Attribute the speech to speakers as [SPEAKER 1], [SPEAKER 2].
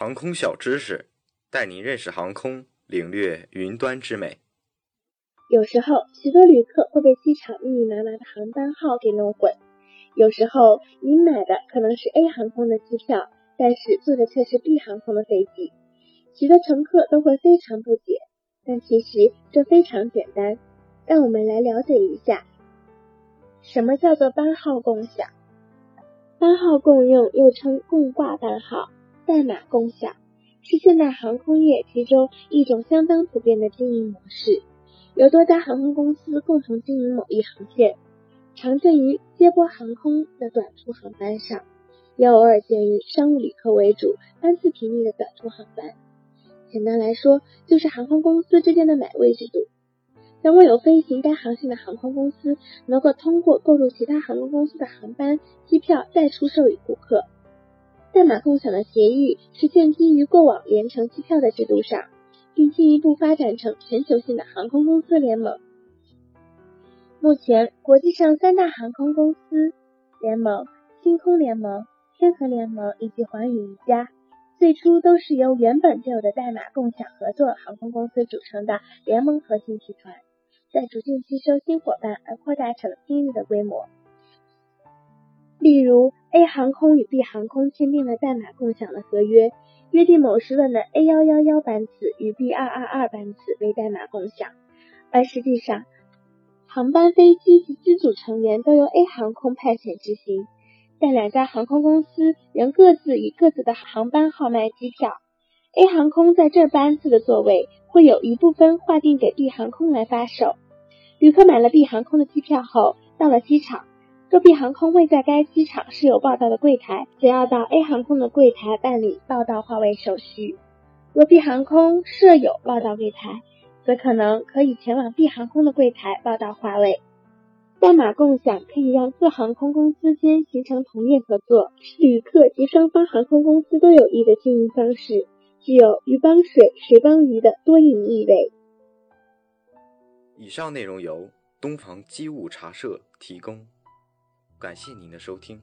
[SPEAKER 1] 航空小知识，带您认识航空，领略云端之美。
[SPEAKER 2] 有时候，许多旅客会被机场密密麻麻的航班号给弄混。有时候，您买的可能是 A 航空的机票，但是坐的却是 B 航空的飞机。许多乘客都会非常不解，但其实这非常简单。让我们来了解一下，什么叫做班号共享？班号共用又称共挂班号。代码共享是现代航空业其中一种相当普遍的经营模式，由多家航空公司共同经营某一航线，常见于接驳航空的短途航班上，也偶尔见于商务旅客为主、班次频密的短途航班。简单来说，就是航空公司之间的买位制度。如果有飞行该航线的航空公司能够通过购入其他航空公司的航班机票再出售予顾客。代码共享的协议是建基于过往联程机票的制度上，并进一步发展成全球性的航空公司联盟。目前，国际上三大航空公司联盟——星空联盟、天河联盟以及寰宇一家，最初都是由原本就有的代码共享合作航空公司组成的联盟核心集团，在逐渐吸收新伙伴而扩大成今日的规模。例如，A 航空与 B 航空签订了代码共享的合约，约定某时段的 A 幺幺幺班次与 B 二二二班次为代码共享，而实际上，航班飞机及机组成员都由 A 航空派遣执行，但两家航空公司仍各自以各自的航班号卖机票。A 航空在这班次的座位会有一部分划定给 B 航空来发售。旅客买了 B 航空的机票后，到了机场。若 B 航空未在该机场设有报到的柜台，则要到 A 航空的柜台办理报到划位手续。若 B 航空设有报到柜台，则可能可以前往 B 航空的柜台报到划位。代码共享可以让各航空公司间形成同业合作，是旅客及双方航空公司都有益的经营方式，具有鱼帮水，水帮鱼的多赢意味。
[SPEAKER 1] 以上内容由东方机务茶社提供。感谢您的收听。